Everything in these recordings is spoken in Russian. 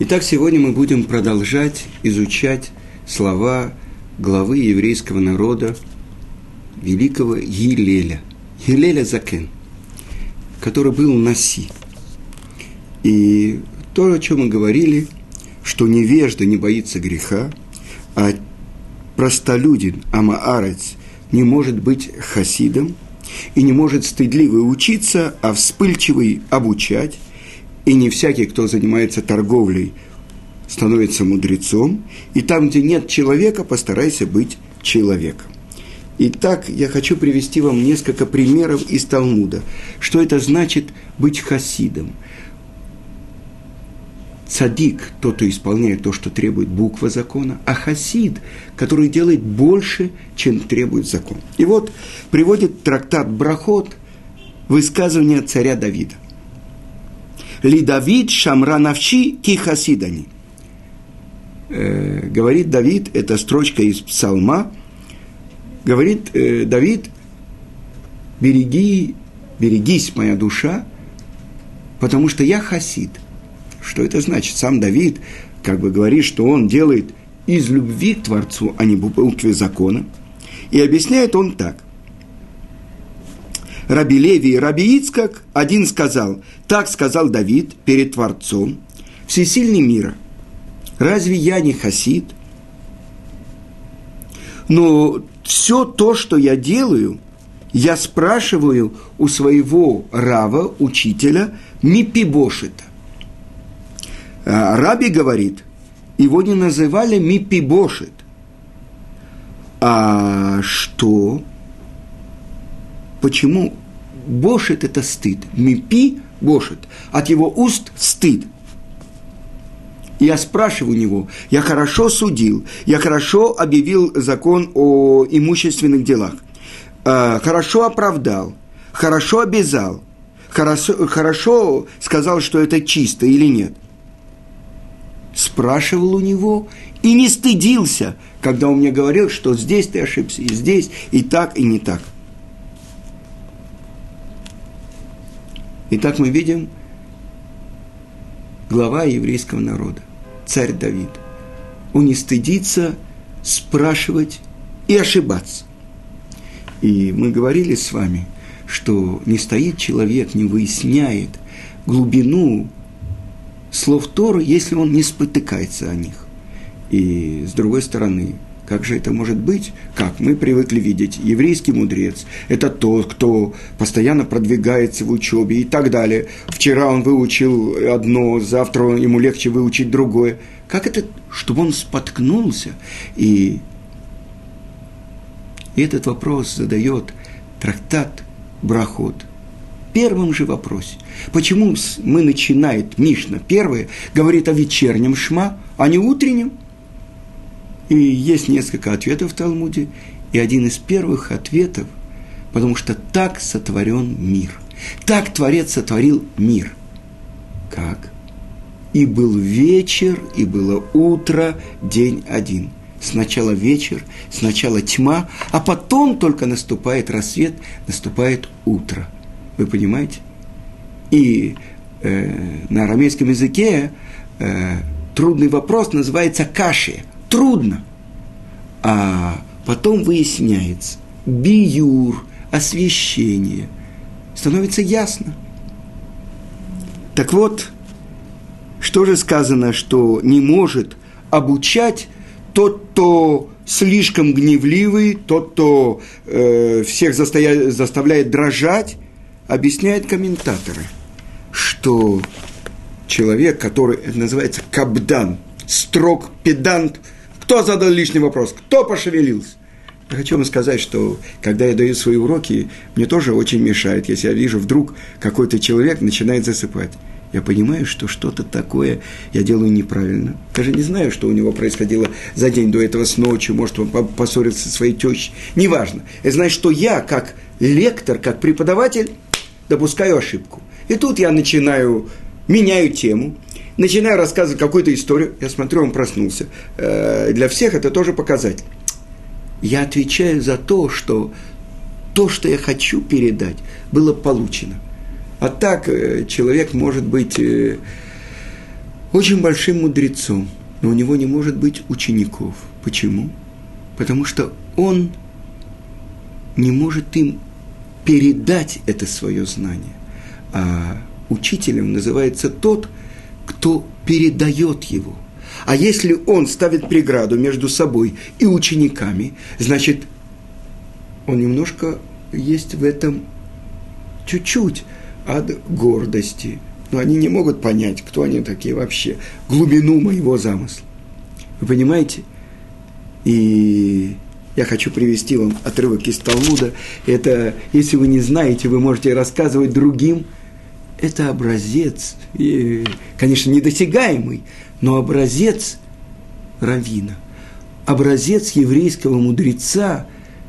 Итак, сегодня мы будем продолжать изучать слова главы еврейского народа, великого Елеля, Елеля Закен, который был Наси. И то, о чем мы говорили, что невежда не боится греха, а простолюдин, амаарец, не может быть хасидом и не может стыдливый учиться, а вспыльчивый обучать, и не всякий, кто занимается торговлей, становится мудрецом, и там, где нет человека, постарайся быть человеком. Итак, я хочу привести вам несколько примеров из Талмуда. Что это значит быть хасидом? Цадик – тот, кто исполняет то, что требует буква закона, а хасид, который делает больше, чем требует закон. И вот приводит трактат Брахот высказывание царя Давида – ли Давид шамра навчи ки хасидани. Э, говорит Давид, это строчка из псалма, говорит э, Давид, береги, берегись, моя душа, потому что я хасид. Что это значит? Сам Давид как бы говорит, что он делает из любви к Творцу, а не букве закона. И объясняет он так. Раби Леви и Раби Ицкак, один сказал, так сказал Давид перед Творцом, всесильный мира, разве я не хасид? Но все то, что я делаю, я спрашиваю у своего рава, учителя, Мипибошита. А Раби говорит, его не называли Мипибошит. А что? Почему бошет – это стыд? Мипи – бошет. От его уст – стыд. Я спрашиваю у него, я хорошо судил, я хорошо объявил закон о имущественных делах, э, хорошо оправдал, хорошо обязал, хорошо, хорошо сказал, что это чисто или нет. Спрашивал у него и не стыдился, когда он мне говорил, что здесь ты ошибся, и здесь, и так, и не так – Итак, мы видим глава еврейского народа, царь Давид. Он не стыдится спрашивать и ошибаться. И мы говорили с вами, что не стоит человек, не выясняет глубину слов Торы, если он не спотыкается о них. И с другой стороны, как же это может быть? Как мы привыкли видеть? Еврейский мудрец – это тот, кто постоянно продвигается в учебе и так далее. Вчера он выучил одно, завтра ему легче выучить другое. Как это, чтобы он споткнулся? И, этот вопрос задает трактат Брахот. Первым же вопросе. Почему мы начинаем, Мишна, первое, говорит о вечернем шма, а не утреннем – и есть несколько ответов в Талмуде, и один из первых ответов, потому что так сотворен мир. Так Творец сотворил мир. Как? И был вечер, и было утро, день один. Сначала вечер, сначала тьма, а потом только наступает рассвет, наступает утро. Вы понимаете? И э, на арамейском языке э, трудный вопрос называется каши – трудно. А потом выясняется, биюр, освещение, становится ясно. Так вот, что же сказано, что не может обучать тот, кто слишком гневливый, тот, кто э, всех заставляет, заставляет дрожать, объясняют комментаторы, что человек, который это называется кабдан, строг, педант – кто задал лишний вопрос? Кто пошевелился? Я хочу вам сказать, что когда я даю свои уроки, мне тоже очень мешает, если я вижу вдруг какой-то человек начинает засыпать. Я понимаю, что что-то такое я делаю неправильно. Даже не знаю, что у него происходило за день до этого с ночью, может, он поссорился со своей тещей. Неважно. Я знаю, что я, как лектор, как преподаватель, допускаю ошибку. И тут я начинаю, меняю тему – начинаю рассказывать какую-то историю, я смотрю, он проснулся. Э, для всех это тоже показатель. Я отвечаю за то, что то, что я хочу передать, было получено. А так э, человек может быть э, очень большим мудрецом, но у него не может быть учеников. Почему? Потому что он не может им передать это свое знание. А учителем называется тот, кто передает его. А если он ставит преграду между собой и учениками, значит, он немножко есть в этом чуть-чуть от гордости. Но они не могут понять, кто они такие вообще, глубину моего замысла. Вы понимаете? И я хочу привести вам отрывок из Талмуда. Это, если вы не знаете, вы можете рассказывать другим. Это образец, и, конечно, недосягаемый, но образец равина, образец еврейского мудреца,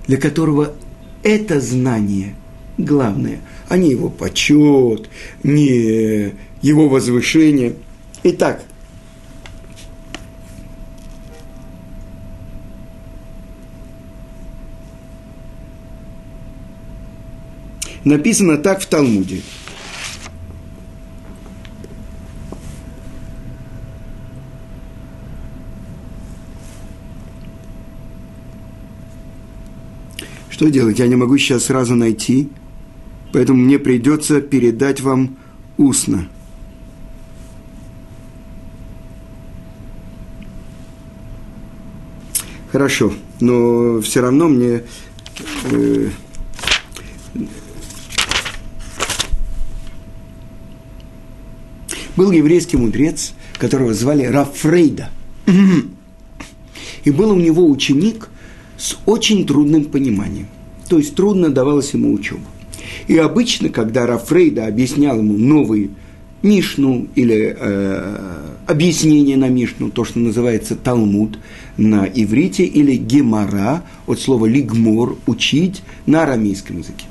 для которого это знание главное, а не его почет, не его возвышение. Итак, написано так в Талмуде. Что делать? Я не могу сейчас сразу найти, поэтому мне придется передать вам устно. Хорошо, но все равно мне э, был еврейский мудрец, которого звали Рафрейда. И был у него ученик с очень трудным пониманием. То есть трудно давалась ему учеба. И обычно, когда Рафрейда объяснял ему новые Мишну или э, объяснение на Мишну, то, что называется Талмуд на иврите, или Гемара, от слова лигмор, учить на арамейском языке.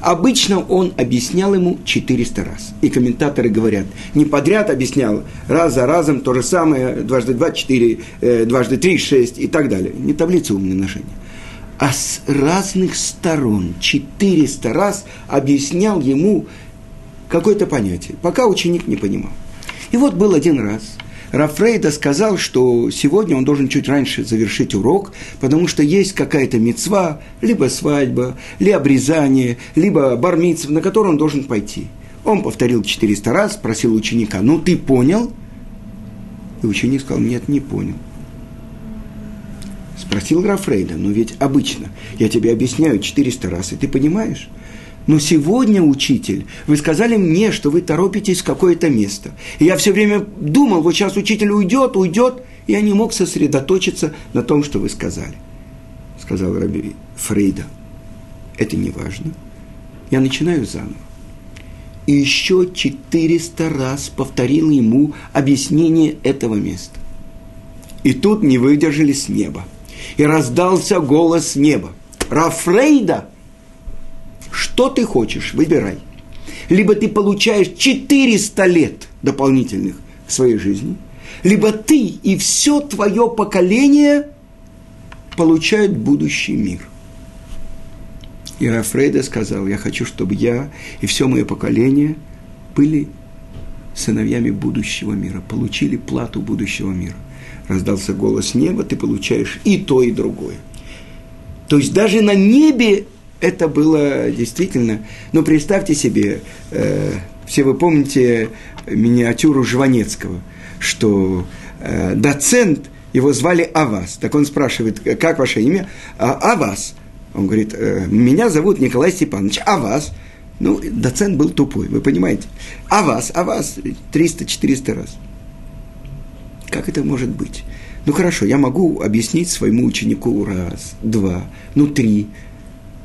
Обычно он объяснял ему 400 раз. И комментаторы говорят, не подряд объяснял, раз за разом то же самое, дважды два, четыре, э, дважды три, шесть и так далее. Не таблица умножения. А с разных сторон 400 раз объяснял ему какое-то понятие, пока ученик не понимал. И вот был один раз – Рафрейда сказал, что сегодня он должен чуть раньше завершить урок, потому что есть какая-то мецва, либо свадьба, либо обрезание, либо бармиц, на который он должен пойти. Он повторил 400 раз, спросил ученика, ну ты понял? И ученик сказал, нет, не понял. Спросил Рафрейда, но ведь обычно я тебе объясняю 400 раз, и ты понимаешь? Но сегодня, учитель, вы сказали мне, что вы торопитесь в какое-то место. И я все время думал, вот сейчас учитель уйдет, уйдет, и я не мог сосредоточиться на том, что вы сказали. Сказал Раби Фрейда. Это не важно. Я начинаю заново. И еще 400 раз повторил ему объяснение этого места. И тут не выдержали с неба. И раздался голос неба. Рафрейда – что ты хочешь, выбирай. Либо ты получаешь 400 лет дополнительных в своей жизни, либо ты и все твое поколение получают будущий мир. И Рафрейда сказал, я хочу, чтобы я и все мое поколение были сыновьями будущего мира, получили плату будущего мира. Раздался голос неба, ты получаешь и то, и другое. То есть даже на небе это было действительно, ну, представьте себе, э, все вы помните миниатюру Жванецкого, что э, доцент, его звали Авас. Так он спрашивает, как ваше имя? А, Авас. Он говорит, э, меня зовут Николай Степанович. Авас. Ну, доцент был тупой, вы понимаете. А вас, а вас 300-400 раз. Как это может быть? Ну хорошо, я могу объяснить своему ученику раз, два, ну три,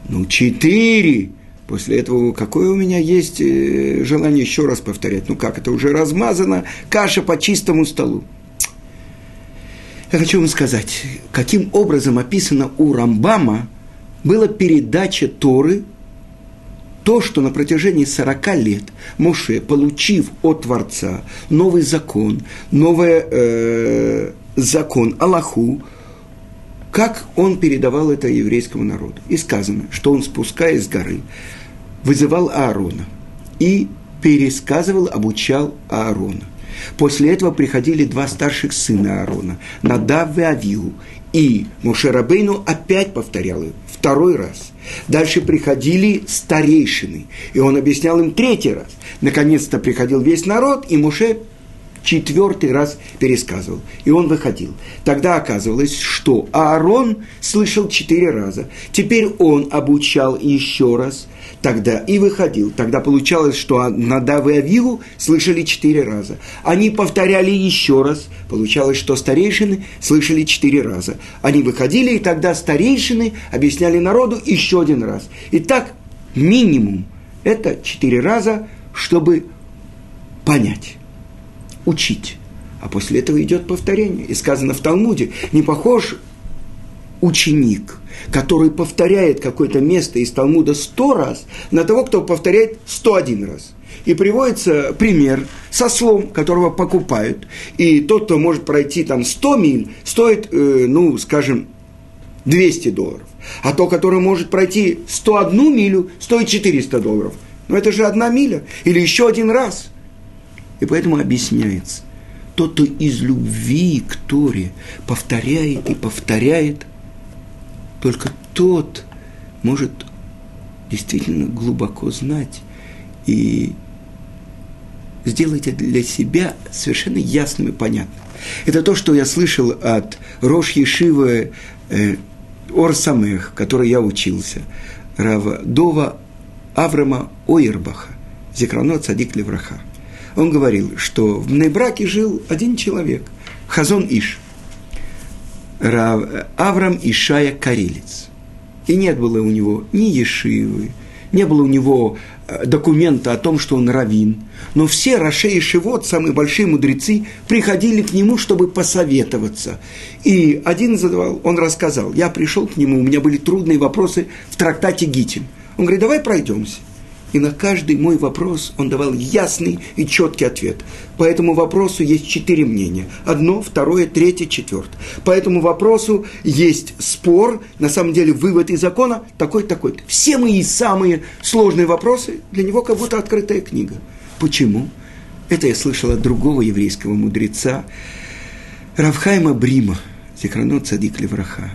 ну, четыре. После этого какое у меня есть э, желание еще раз повторять? Ну как, это уже размазано, каша по чистому столу. Я хочу вам сказать, каким образом описано у Рамбама была передача Торы, то, что на протяжении 40 лет Моше, получив от Творца новый закон, новый э, закон Аллаху, как он передавал это еврейскому народу. И сказано, что он, спускаясь с горы, вызывал Аарона и пересказывал, обучал Аарона. После этого приходили два старших сына Аарона, Надав и Авиу, и Мушерабейну опять повторял их второй раз. Дальше приходили старейшины, и он объяснял им третий раз. Наконец-то приходил весь народ, и Муше четвертый раз пересказывал. И он выходил. Тогда оказывалось, что Аарон слышал четыре раза. Теперь он обучал еще раз. Тогда и выходил. Тогда получалось, что Надав и Авилу слышали четыре раза. Они повторяли еще раз. Получалось, что старейшины слышали четыре раза. Они выходили, и тогда старейшины объясняли народу еще один раз. И так минимум это четыре раза, чтобы понять учить. А после этого идет повторение. И сказано в Талмуде, не похож ученик, который повторяет какое-то место из Талмуда сто раз, на того, кто повторяет сто один раз. И приводится пример со слом, которого покупают. И тот, кто может пройти там 100 миль, стоит, э, ну, скажем, 200 долларов. А тот, который может пройти 101 милю, стоит 400 долларов. Но это же одна миля. Или еще один раз – и поэтому объясняется, тот, кто из любви к Торе повторяет и повторяет, только тот может действительно глубоко знать и сделать это для себя совершенно ясным и понятным. Это то, что я слышал от Рош Ешивы э, Орсамех, который я учился, Рава Дова Аврама Ойербаха, Зекрано Цадик Левраха – он говорил, что в Нейбраке жил один человек, Хазон Иш, Аврам Ишая Карелец. И нет было у него ни Ешивы, не было у него э, документа о том, что он равин. Но все Раше и Шивот, самые большие мудрецы, приходили к нему, чтобы посоветоваться. И один задавал, он рассказал, я пришел к нему, у меня были трудные вопросы в трактате Гитин. Он говорит, давай пройдемся и на каждый мой вопрос он давал ясный и четкий ответ. По этому вопросу есть четыре мнения. Одно, второе, третье, четвертое. По этому вопросу есть спор, на самом деле вывод из закона такой-такой. Все мои самые сложные вопросы для него как будто открытая книга. Почему? Это я слышал от другого еврейского мудреца, Равхайма Брима, Зихрано Цадик Левраха.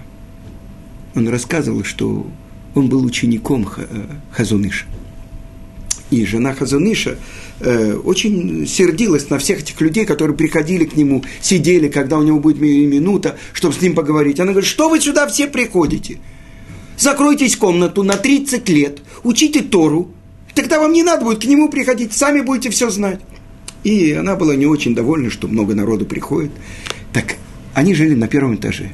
Он рассказывал, что он был учеником э, Хазуныша. И жена Хазаныша э, очень сердилась на всех этих людей, которые приходили к нему, сидели, когда у него будет минута, чтобы с ним поговорить. Она говорит, что вы сюда все приходите? Закройтесь в комнату на 30 лет, учите Тору, тогда вам не надо будет к нему приходить, сами будете все знать. И она была не очень довольна, что много народу приходит. Так они жили на первом этаже.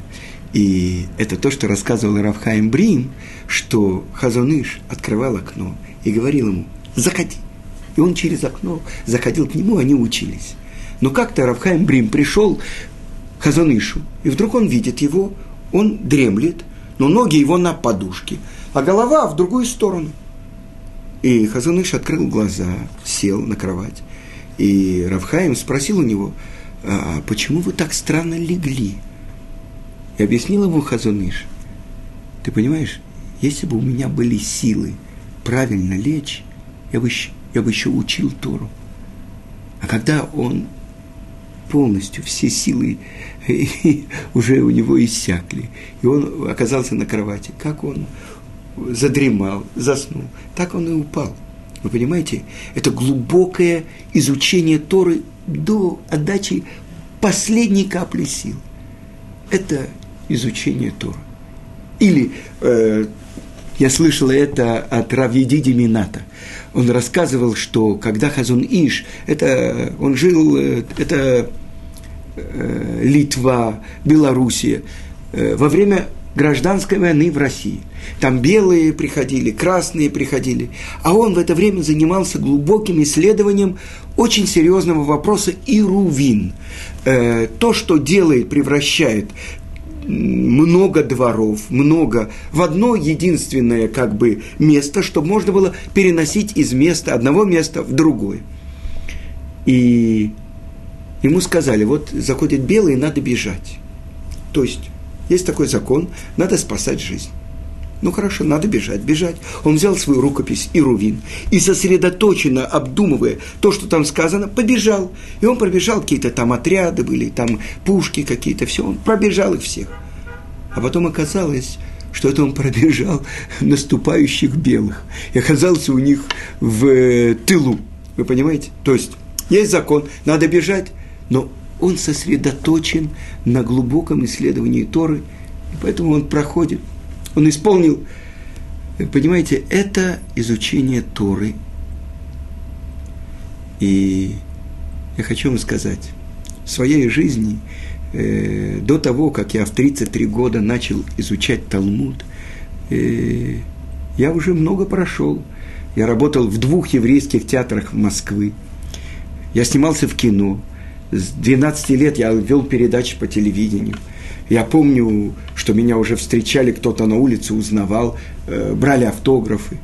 И это то, что рассказывал Равхаим Брим, что Хазоныш открывал окно и говорил ему, заходи. И он через окно заходил к нему, они учились. Но как-то Равхайм Брим пришел к Хазанышу, и вдруг он видит его, он дремлет, но ноги его на подушке, а голова в другую сторону. И Хазаныш открыл глаза, сел на кровать. И Равхаим спросил у него, а почему вы так странно легли? И объяснил ему Хазаныш, ты понимаешь, если бы у меня были силы правильно лечь, я бы, я бы еще учил Тору. А когда он полностью, все силы уже у него иссякли, и он оказался на кровати, как он задремал, заснул, так он и упал. Вы понимаете, это глубокое изучение Торы до отдачи последней капли сил. Это изучение Торы. Или э, я слышал это от Равьедиди Мината – он рассказывал, что когда Хазун Иш, это, он жил, э, это э, Литва, Белоруссия, э, во время гражданской войны в России. Там белые приходили, красные приходили. А он в это время занимался глубоким исследованием очень серьезного вопроса Ирувин. Э, то, что делает, превращает много дворов, много, в одно единственное как бы место, чтобы можно было переносить из места, одного места в другое. И ему сказали, вот заходят белые, надо бежать. То есть, есть такой закон, надо спасать жизнь. Ну хорошо, надо бежать, бежать. Он взял свою рукопись и рувин и сосредоточенно обдумывая то, что там сказано, побежал. И он пробежал, какие-то там отряды были, там пушки какие-то, все, он пробежал их всех. А потом оказалось, что это он пробежал наступающих белых и оказался у них в э, тылу. Вы понимаете? То есть есть закон, надо бежать, но он сосредоточен на глубоком исследовании Торы, и поэтому он проходит – он исполнил, понимаете, это изучение Торы. И я хочу вам сказать, в своей жизни, э, до того, как я в 33 года начал изучать Талмуд, э, я уже много прошел. Я работал в двух еврейских театрах Москвы. Я снимался в кино. С 12 лет я вел передачи по телевидению – я помню, что меня уже встречали, кто-то на улице узнавал, э, брали автографы.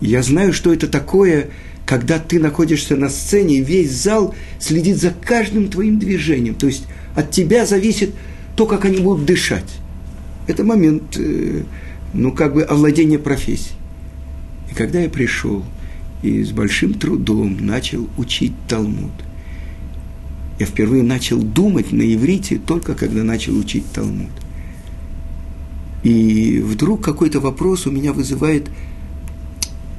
Я знаю, что это такое, когда ты находишься на сцене, и весь зал следит за каждым твоим движением. То есть от тебя зависит то, как они будут дышать. Это момент, э, ну, как бы овладения профессией. И когда я пришел и с большим трудом начал учить Талмуд – я впервые начал думать на иврите только когда начал учить Талмуд. И вдруг какой-то вопрос у меня вызывает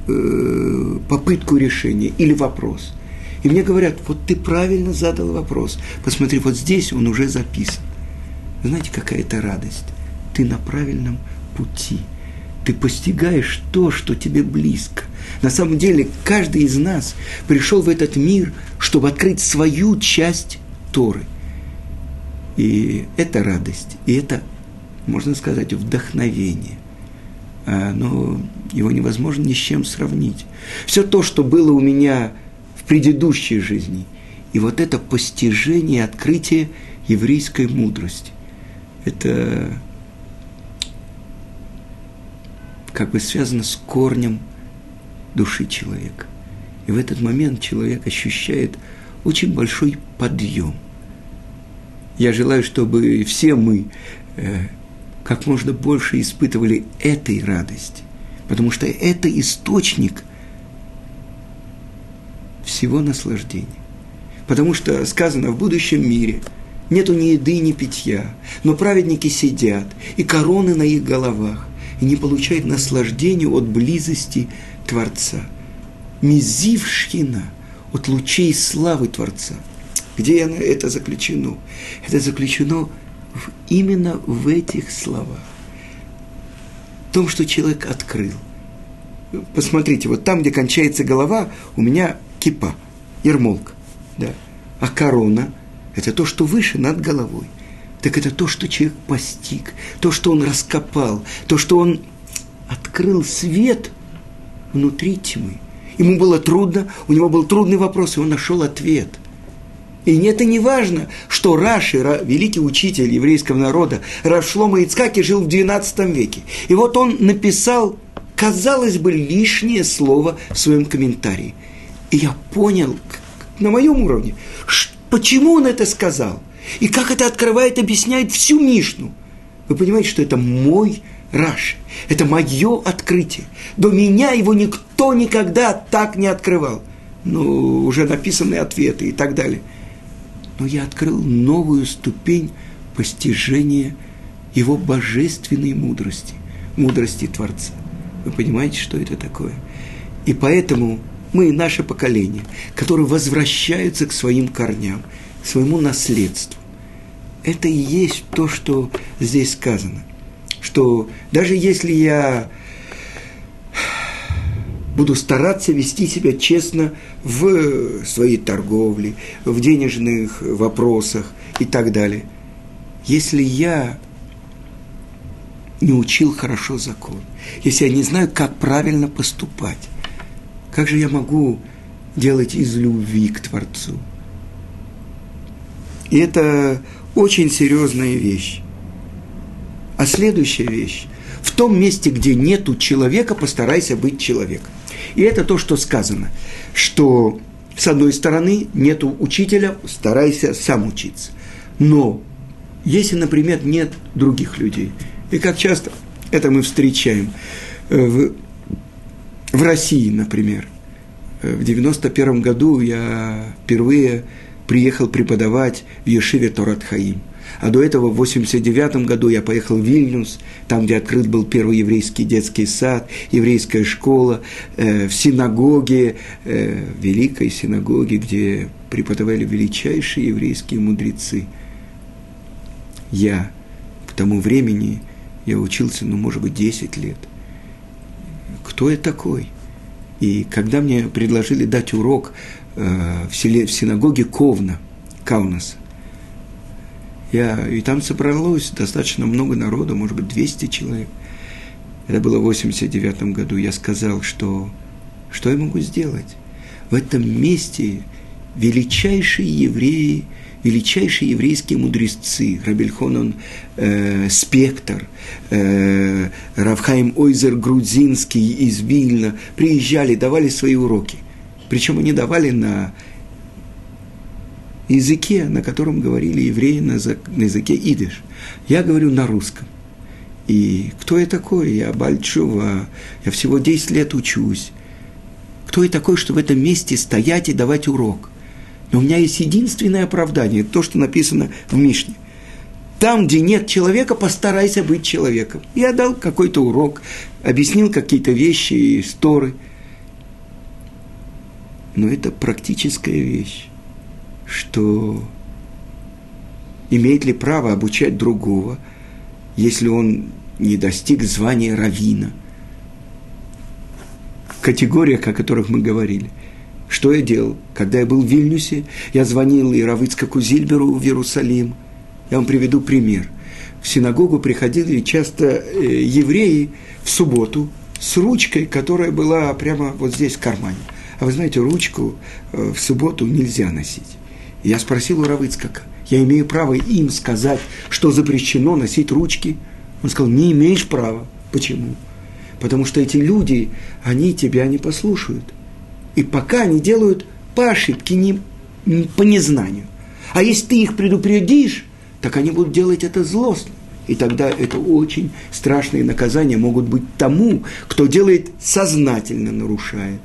э, попытку решения или вопрос. И мне говорят, вот ты правильно задал вопрос. Посмотри, вот здесь он уже записан. Знаете, какая это радость? Ты на правильном пути. Ты постигаешь то, что тебе близко. На самом деле, каждый из нас пришел в этот мир, чтобы открыть свою часть Торы. И это радость, и это, можно сказать, вдохновение. А, но его невозможно ни с чем сравнить. Все то, что было у меня в предыдущей жизни, и вот это постижение, открытие еврейской мудрости, это как бы связано с корнем души человека. И в этот момент человек ощущает очень большой подъем. Я желаю, чтобы все мы э, как можно больше испытывали этой радости, потому что это источник всего наслаждения. Потому что сказано в будущем мире нету ни еды, ни питья, но праведники сидят, и короны на их головах, и не получают наслаждения от близости Творца. Мизившина от лучей славы Творца. Где это заключено? Это заключено в, именно в этих словах. В том, что человек открыл. Посмотрите, вот там, где кончается голова, у меня кипа, ермолка. Да. А корона – это то, что выше над головой. Так это то, что человек постиг, то, что он раскопал, то, что он открыл свет внутри тьмы. Ему было трудно, у него был трудный вопрос, и он нашел ответ. И это не важно, что Раши, великий учитель еврейского народа, Рав Шлома Ицкаки жил в XII веке. И вот он написал, казалось бы, лишнее слово в своем комментарии. И я понял на моем уровне, почему он это сказал. И как это открывает, объясняет всю Мишну. Вы понимаете, что это мой Раши. Это мое открытие. До меня его никто никогда так не открывал. Ну, уже написанные ответы и так далее. Но я открыл новую ступень постижения его божественной мудрости, мудрости Творца. Вы понимаете, что это такое? И поэтому мы, наше поколение, которые возвращаются к своим корням, к своему наследству, это и есть то, что здесь сказано – что даже если я буду стараться вести себя честно в своей торговле, в денежных вопросах и так далее. Если я не учил хорошо закон, если я не знаю, как правильно поступать, как же я могу делать из любви к Творцу? И это очень серьезная вещь. А следующая вещь. В том месте, где нету человека, постарайся быть человеком. И это то, что сказано, что с одной стороны нету учителя, старайся сам учиться. Но если, например, нет других людей, и как часто Это мы встречаем э, в, в России, например. Э, в 91 году я впервые приехал преподавать в Ешиве Торат Хаим. А до этого в 89 году я поехал в Вильнюс, там, где открыт был первый еврейский детский сад, еврейская школа, э, в синагоге, э, великой синагоге, где преподавали величайшие еврейские мудрецы. Я к тому времени, я учился, ну, может быть, 10 лет. Кто я такой? И когда мне предложили дать урок э, в, селе, в синагоге Ковна, Каунаса, я, и там собралось достаточно много народу, может быть, 200 человек. Это было в 89 году. Я сказал, что что я могу сделать? В этом месте величайшие евреи, величайшие еврейские мудрецы, Рабельхонон э, Спектр, э, Равхайм Ойзер Грузинский из Вильна, приезжали, давали свои уроки. Причем они давали на языке, на котором говорили евреи на, языке идиш. Я говорю на русском. И кто я такой? Я Бальчува, я всего 10 лет учусь. Кто я такой, что в этом месте стоять и давать урок? Но у меня есть единственное оправдание, то, что написано в Мишне. Там, где нет человека, постарайся быть человеком. Я дал какой-то урок, объяснил какие-то вещи и истории. Но это практическая вещь что имеет ли право обучать другого, если он не достиг звания равина. Категориях, о которых мы говорили. Что я делал? Когда я был в Вильнюсе, я звонил и Зильберу в Иерусалим. Я вам приведу пример. В синагогу приходили часто э, евреи в субботу с ручкой, которая была прямо вот здесь в кармане. А вы знаете, ручку э, в субботу нельзя носить. Я спросил у Равыцкака, я имею право им сказать, что запрещено носить ручки? Он сказал, не имеешь права. Почему? Потому что эти люди, они тебя не послушают. И пока они делают по ошибке, не, по незнанию. А если ты их предупредишь, так они будут делать это злостно. И тогда это очень страшные наказания могут быть тому, кто делает сознательно нарушает.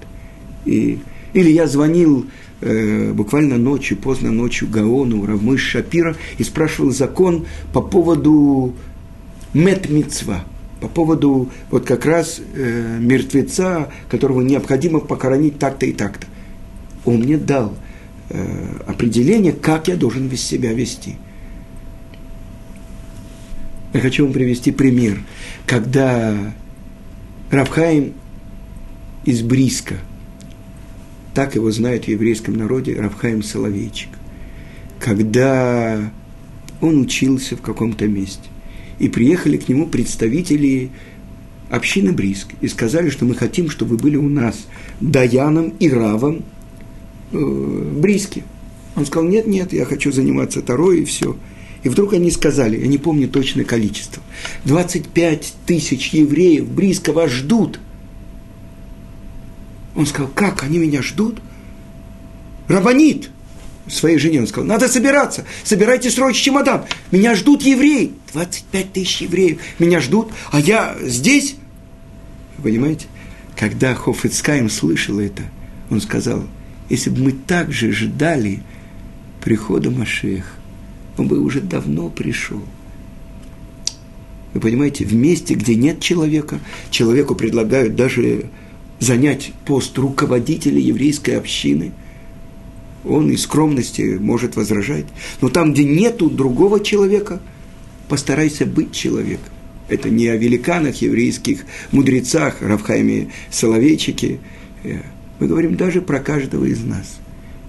И, или я звонил э, буквально ночью, поздно ночью Гаону, Равмыш Шапира и спрашивал закон по поводу метмицва, по поводу вот как раз э, мертвеца, которого необходимо похоронить так-то и так-то. Он мне дал э, определение, как я должен без себя вести. Я хочу вам привести пример, когда Равхаим из Бриска – так его знают в еврейском народе Равхаим Соловейчик. Когда он учился в каком-то месте, и приехали к нему представители общины Бриск и сказали, что мы хотим, чтобы вы были у нас Даяном и Равом э, Бриске. Он сказал, нет, нет, я хочу заниматься Тарой и все. И вдруг они сказали, я не помню точное количество, 25 тысяч евреев Бриска вас ждут – он сказал, как, они меня ждут? Рабанит своей жене, он сказал, надо собираться, собирайте срочно чемодан, меня ждут евреи, 25 тысяч евреев, меня ждут, а я здесь, понимаете, когда Хофицкаем слышал это, он сказал, если бы мы также ждали прихода Машех, он бы уже давно пришел. Вы понимаете, в месте, где нет человека, человеку предлагают даже занять пост руководителя еврейской общины. Он из скромности может возражать. Но там, где нету другого человека, постарайся быть человеком. Это не о великанах еврейских, мудрецах, Равхайме Соловейчике. Э, мы говорим даже про каждого из нас.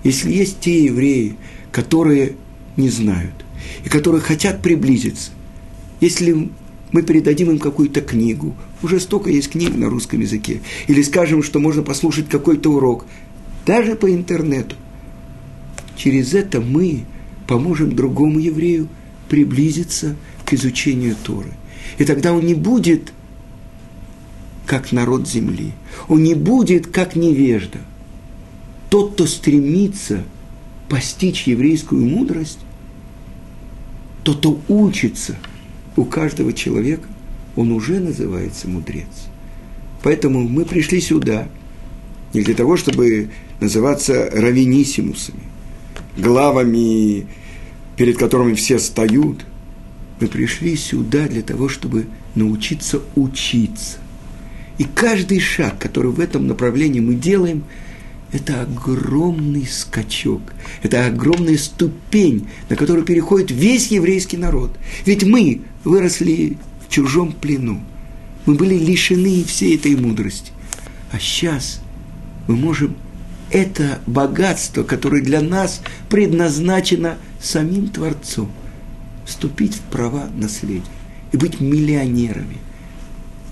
Если есть те евреи, которые не знают, и которые хотят приблизиться, если мы передадим им какую-то книгу. Уже столько есть книг на русском языке. Или скажем, что можно послушать какой-то урок. Даже по интернету. Через это мы поможем другому еврею приблизиться к изучению Торы. И тогда он не будет как народ земли. Он не будет как невежда. Тот, кто стремится постичь еврейскую мудрость, тот, кто учится – у каждого человека он уже называется мудрец. Поэтому мы пришли сюда не для того, чтобы называться равенисимусами, главами, перед которыми все встают. Мы пришли сюда для того, чтобы научиться учиться. И каждый шаг, который в этом направлении мы делаем, это огромный скачок, это огромная ступень, на которую переходит весь еврейский народ. Ведь мы выросли в чужом плену, мы были лишены всей этой мудрости. А сейчас мы можем это богатство, которое для нас предназначено самим Творцом, вступить в права наследия и быть миллионерами.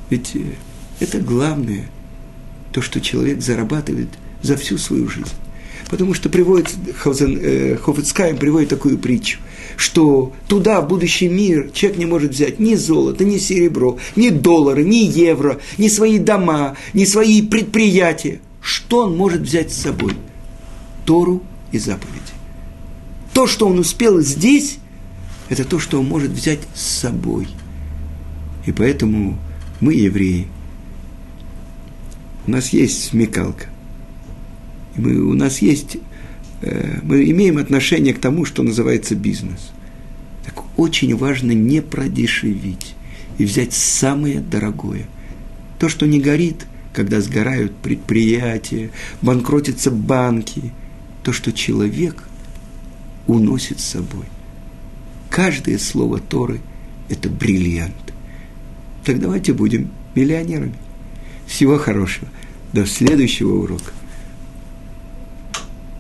Ведь э, это главное, то, что человек зарабатывает за всю свою жизнь. Потому что приводит, э, Хофицкайм приводит такую притчу, что туда, в будущий мир, человек не может взять ни золото, ни серебро, ни доллары, ни евро, ни свои дома, ни свои предприятия. Что он может взять с собой? Тору и заповеди. То, что он успел здесь, это то, что он может взять с собой. И поэтому мы, евреи, у нас есть смекалка. Мы, у нас есть, э, мы имеем отношение к тому, что называется бизнес. Так очень важно не продешевить и взять самое дорогое. То, что не горит, когда сгорают предприятия, банкротятся банки, то, что человек уносит с собой. Каждое слово Торы – это бриллиант. Так давайте будем миллионерами. Всего хорошего. До следующего урока.